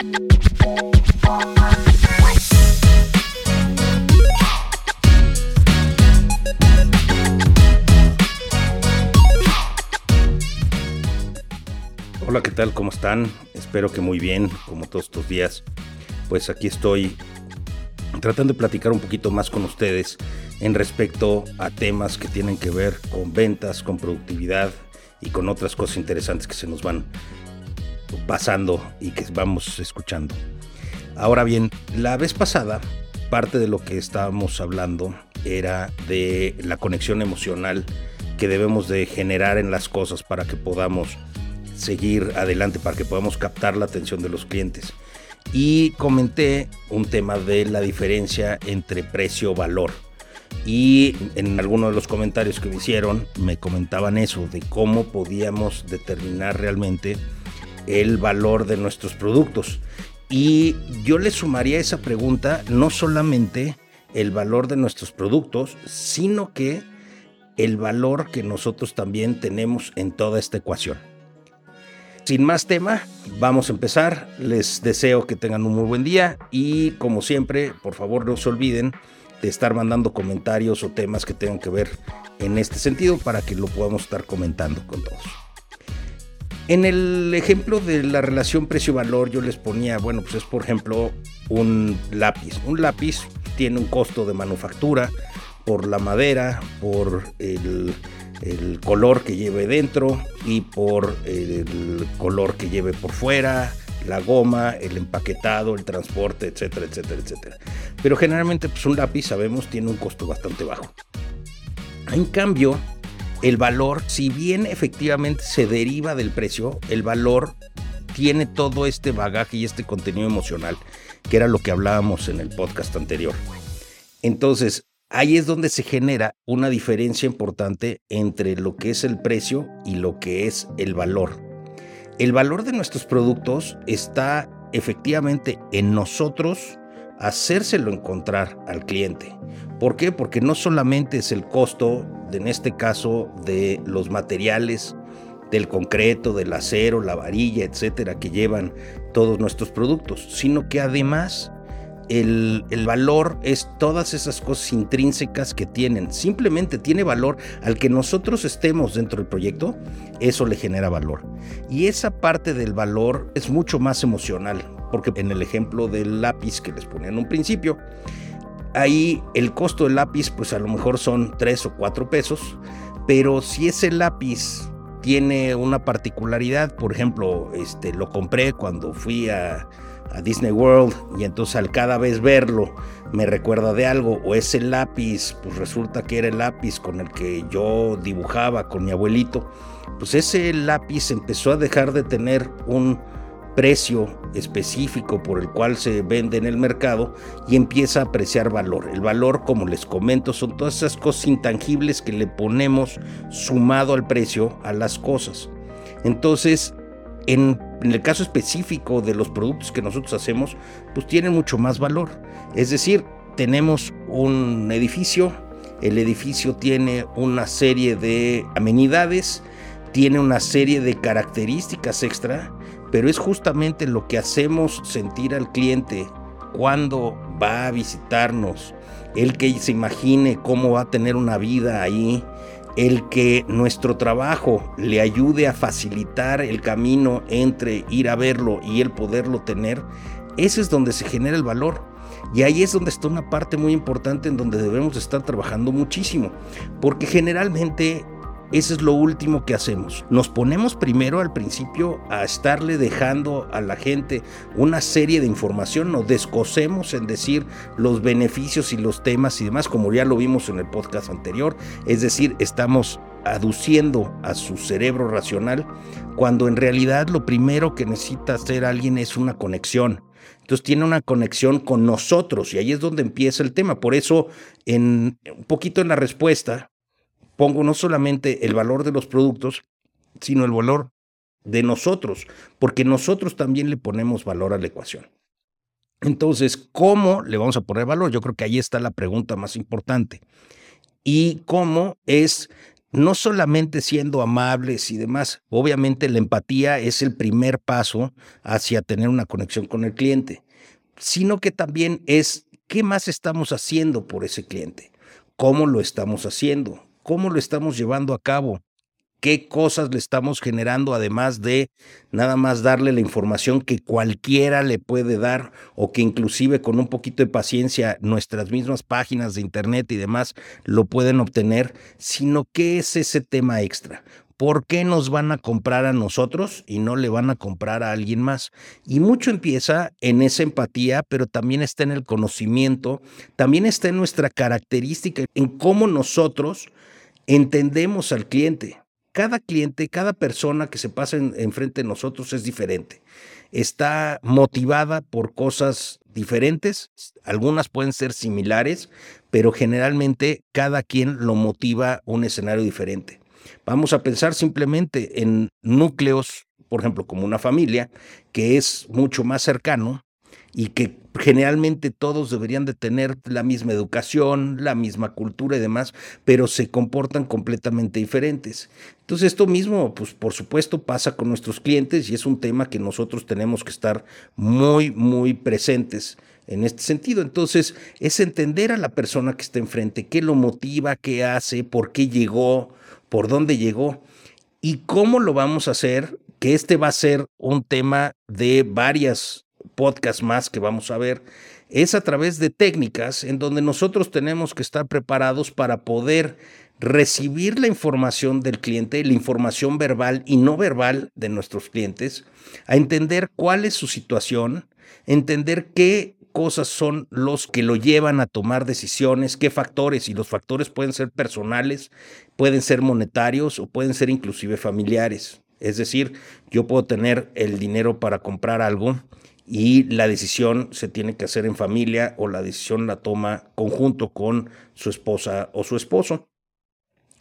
Hola, ¿qué tal? ¿Cómo están? Espero que muy bien, como todos estos días. Pues aquí estoy tratando de platicar un poquito más con ustedes en respecto a temas que tienen que ver con ventas, con productividad y con otras cosas interesantes que se nos van pasando y que vamos escuchando. Ahora bien, la vez pasada, parte de lo que estábamos hablando era de la conexión emocional que debemos de generar en las cosas para que podamos seguir adelante, para que podamos captar la atención de los clientes. Y comenté un tema de la diferencia entre precio-valor. Y en algunos de los comentarios que me hicieron me comentaban eso, de cómo podíamos determinar realmente el valor de nuestros productos. Y yo le sumaría a esa pregunta no solamente el valor de nuestros productos, sino que el valor que nosotros también tenemos en toda esta ecuación. Sin más tema, vamos a empezar. Les deseo que tengan un muy buen día y como siempre, por favor no se olviden de estar mandando comentarios o temas que tengan que ver en este sentido para que lo podamos estar comentando con todos. En el ejemplo de la relación precio-valor yo les ponía, bueno, pues es por ejemplo un lápiz. Un lápiz tiene un costo de manufactura por la madera, por el color que lleve dentro y por el color que lleve por fuera, la goma, el empaquetado, el transporte, etcétera, etcétera, etcétera. Pero generalmente pues un lápiz, sabemos, tiene un costo bastante bajo. En cambio, el valor, si bien efectivamente se deriva del precio, el valor tiene todo este bagaje y este contenido emocional, que era lo que hablábamos en el podcast anterior. Entonces, ahí es donde se genera una diferencia importante entre lo que es el precio y lo que es el valor. El valor de nuestros productos está efectivamente en nosotros hacérselo encontrar al cliente. ¿Por qué? Porque no solamente es el costo, en este caso, de los materiales, del concreto, del acero, la varilla, etcétera, que llevan todos nuestros productos, sino que además el, valor es todas esas cosas intrínsecas que tienen. Simplemente tiene valor al que nosotros estemos dentro del proyecto, eso le genera valor. Y esa parte del valor es mucho más emocional, porque en el ejemplo del lápiz que les ponía en un principio, ahí el costo del lápiz pues a lo mejor son 3 o 4 pesos, pero si ese lápiz tiene una particularidad, por ejemplo, este, lo compré cuando fui a a Disney World y entonces al cada vez verlo me recuerda de algo o ese lápiz pues resulta que era el lápiz con el que yo dibujaba con mi abuelito pues ese lápiz empezó a dejar de tener un precio específico por el cual se vende en el mercado y empieza a apreciar valor. El valor, como les comento, son todas esas cosas intangibles que le ponemos sumado al precio a las cosas. Entonces, en, el caso específico de los productos que nosotros hacemos, pues tienen mucho más valor. Es decir, tenemos un edificio, el edificio tiene una serie de amenidades, tiene una serie de características extra, pero es justamente lo que hacemos sentir al cliente cuando va a visitarnos, el que se imagine cómo va a tener una vida ahí, el que nuestro trabajo le ayude a facilitar el camino entre ir a verlo y el poderlo tener, ese es donde se genera el valor. Y ahí es donde está una parte muy importante en donde debemos estar trabajando muchísimo, porque generalmente eso es lo último que hacemos. Nos ponemos primero al principio a estarle dejando a la gente una serie de información, nos descosemos en decir los beneficios y los temas y demás, como ya lo vimos en el podcast anterior. Es decir, estamos aduciendo a su cerebro racional cuando en realidad lo primero que necesita hacer alguien es una conexión. Entonces tiene una conexión con nosotros y ahí es donde empieza el tema. Por eso, en un poquito en la respuesta, pongo no solamente el valor de los productos, sino el valor de nosotros, porque nosotros también le ponemos valor a la ecuación. Entonces, ¿cómo le vamos a poner valor? Yo creo que ahí está la pregunta más importante. Y cómo es no solamente siendo amables y demás, obviamente la empatía es el primer paso hacia tener una conexión con el cliente, sino que también es qué más estamos haciendo por ese cliente, cómo lo estamos haciendo, cómo lo estamos llevando a cabo, qué cosas le estamos generando, además de nada más darle la información que cualquiera le puede dar o que inclusive con un poquito de paciencia nuestras mismas páginas de internet y demás lo pueden obtener, sino qué es ese tema extra. ¿Por qué nos van a comprar a nosotros y no le van a comprar a alguien más? Y mucho empieza en esa empatía, pero también está en el conocimiento, también está en nuestra característica, en cómo nosotros entendemos al cliente cada cliente, cada persona que se pasa enfrente de nosotros es diferente. Está motivada por cosas diferentes, algunas pueden ser similares, pero generalmente cada quien lo motiva un escenario diferente. Vamos a pensar simplemente en núcleos, por ejemplo, como una familia, que es mucho más cercano y que generalmente todos deberían de tener la misma educación, la misma cultura y demás, pero se comportan completamente diferentes. Entonces esto mismo, pues por supuesto, pasa con nuestros clientes y es un tema que nosotros tenemos que estar muy, muy presentes en este sentido. Entonces es entender a la persona que está enfrente, qué lo motiva, qué hace, por qué llegó, por dónde llegó y cómo lo vamos a hacer, que este va a ser un tema de varias podcast más que vamos a ver, es a través de técnicas en donde nosotros tenemos que estar preparados para poder recibir la información del cliente, la información verbal y no verbal de nuestros clientes, a entender cuál es su situación, entender qué cosas son los que lo llevan a tomar decisiones, qué factores, y los factores pueden ser personales, pueden ser monetarios o pueden ser inclusive familiares. Es decir, yo puedo tener el dinero para comprar algo y la decisión se tiene que hacer en familia o la decisión la toma conjunto con su esposa o su esposo.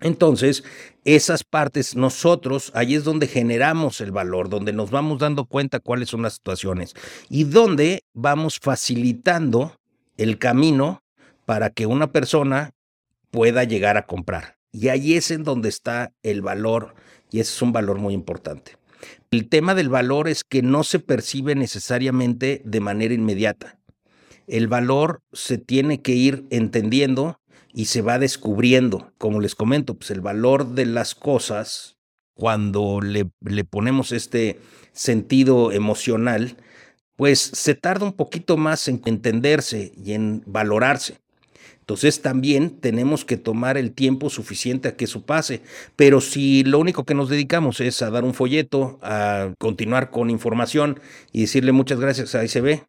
Entonces, esas partes, nosotros, ahí es donde generamos el valor, donde nos vamos dando cuenta cuáles son las situaciones y donde vamos facilitando el camino para que una persona pueda llegar a comprar. Y ahí es en donde está el valor y ese es un valor muy importante. El tema del valor es que no se percibe necesariamente de manera inmediata. El valor se tiene que ir entendiendo y se va descubriendo. Como les comento, pues el valor de las cosas, cuando le, le ponemos este sentido emocional, pues se tarda un poquito más en entenderse y en valorarse. Entonces también tenemos que tomar el tiempo suficiente a que eso pase. Pero si lo único que nos dedicamos es a dar un folleto, a continuar con información y decirle muchas gracias, ahí se ve,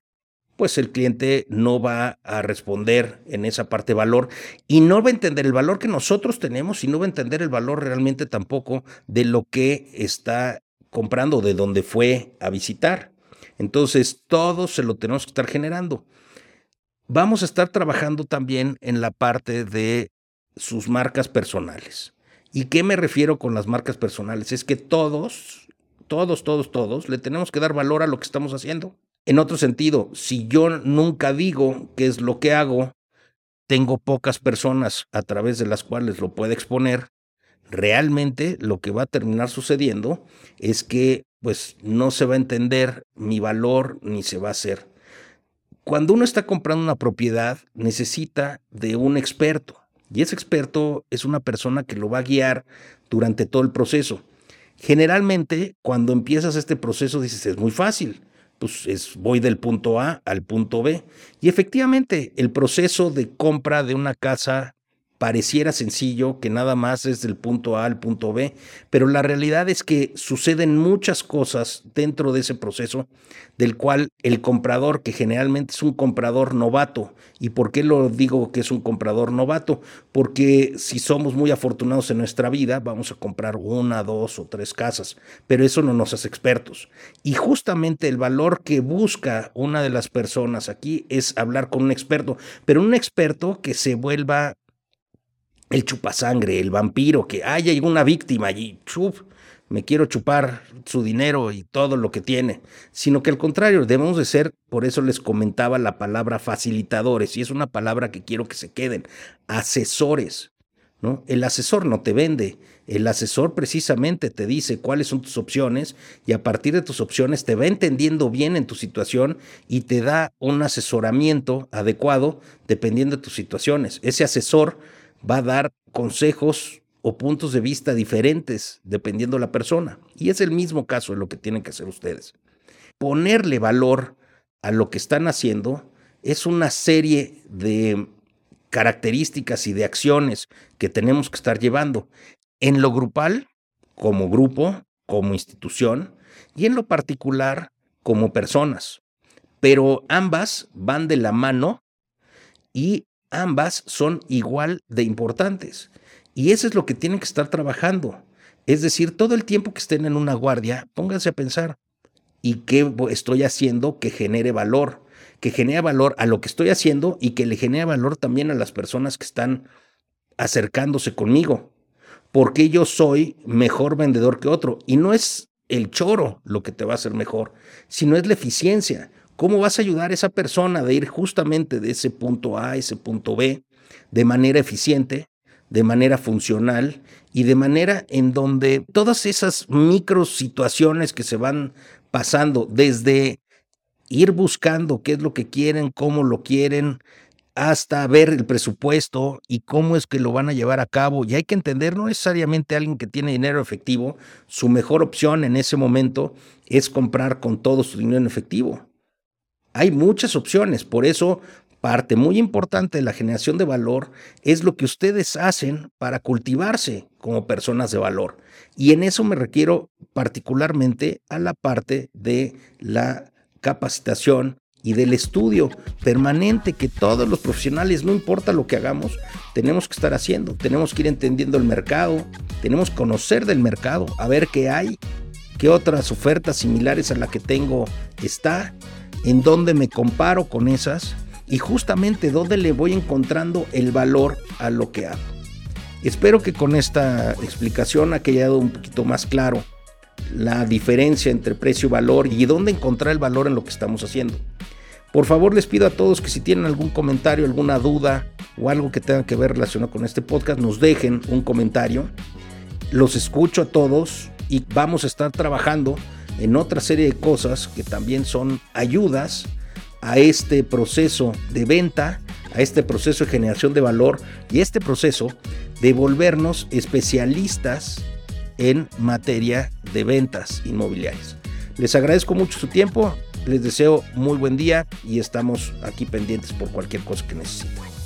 pues el cliente no va a responder en esa parte valor y no va a entender el valor que nosotros tenemos y no va a entender el valor realmente tampoco de lo que está comprando, de donde fue a visitar. Entonces, todo se lo tenemos que estar generando. Vamos a estar trabajando también en la parte de sus marcas personales. ¿Y qué me refiero con las marcas personales? Es que todos, todos, todos, todos le tenemos que dar valor a lo que estamos haciendo. En otro sentido, si yo nunca digo qué es lo que hago, tengo pocas personas a través de las cuales lo puedo exponer, realmente lo que va a terminar sucediendo es que pues no se va a entender mi valor ni se va a hacer. Cuando uno está comprando una propiedad, necesita de un experto. Y ese experto es una persona que lo va a guiar durante todo el proceso. Generalmente, cuando empiezas este proceso, dices, es muy fácil. Pues es, voy del punto A al punto B. Y efectivamente, el proceso de compra de una casa pareciera sencillo, que nada más es del punto A al punto B, pero la realidad es que suceden muchas cosas dentro de ese proceso, del cual el comprador, que generalmente es un comprador novato, ¿y por qué lo digo que es un comprador novato? Porque si somos muy afortunados en nuestra vida, vamos a comprar una, dos o tres casas, pero eso no nos hace expertos. Y justamente el valor que busca una de las personas aquí es hablar con un experto, pero un experto que se vuelva el chupasangre, el vampiro, que hay una víctima allí, chup, me quiero chupar su dinero y todo lo que tiene, sino que al contrario, debemos de ser, por eso les comentaba la palabra facilitadores, y es una palabra que quiero que se queden, asesores. ¿no? El asesor no te vende, el asesor precisamente te dice cuáles son tus opciones y a partir de tus opciones te va entendiendo bien en tu situación y te da un asesoramiento adecuado dependiendo de tus situaciones. Ese asesor va a dar consejos o puntos de vista diferentes dependiendo de la persona. Y es el mismo caso de lo que tienen que hacer ustedes. Ponerle valor a lo que están haciendo es una serie de características y de acciones que tenemos que estar llevando en lo grupal, como grupo, como institución, y en lo particular, como personas. Pero ambas van de la mano y ambas son igual de importantes. Y eso es lo que tienen que estar trabajando. Es decir, todo el tiempo que estén en una guardia, pónganse a pensar, ¿y qué estoy haciendo que genere valor? que genera valor a lo que estoy haciendo y que le genera valor también a las personas que están acercándose conmigo. Porque yo soy mejor vendedor que otro. Y no es el choro lo que te va a hacer mejor, sino es la eficiencia. ¿Cómo vas a ayudar a esa persona de ir justamente de ese punto A a ese punto B de manera eficiente, de manera funcional y de manera en donde todas esas micro situaciones que se van pasando desde ir buscando qué es lo que quieren, cómo lo quieren, hasta ver el presupuesto y cómo es que lo van a llevar a cabo. Y hay que entender, no necesariamente alguien que tiene dinero efectivo, su mejor opción en ese momento es comprar con todo su dinero en efectivo. Hay muchas opciones, por eso parte muy importante de la generación de valor es lo que ustedes hacen para cultivarse como personas de valor. Y en eso me requiero particularmente a la parte de la capacitación y del estudio permanente que todos los profesionales, no importa lo que hagamos, tenemos que estar haciendo. Tenemos que ir entendiendo el mercado, tenemos que conocer del mercado, a ver qué hay, qué otras ofertas similares a la que tengo está, en dónde me comparo con esas y justamente dónde le voy encontrando el valor a lo que hago. Espero que con esta explicación ha quedado un poquito más claro la diferencia entre precio y valor y dónde encontrar el valor en lo que estamos haciendo. Por favor, les pido a todos que si tienen algún comentario, alguna duda o algo que tenga que ver relacionado con este podcast, nos dejen un comentario. Los escucho a todos y vamos a estar trabajando en otra serie de cosas que también son ayudas a este proceso de venta, a este proceso de generación de valor y este proceso de volvernos especialistas en materia de ventas inmobiliarias. Les agradezco mucho su tiempo, les deseo muy buen día y estamos aquí pendientes por cualquier cosa que necesiten.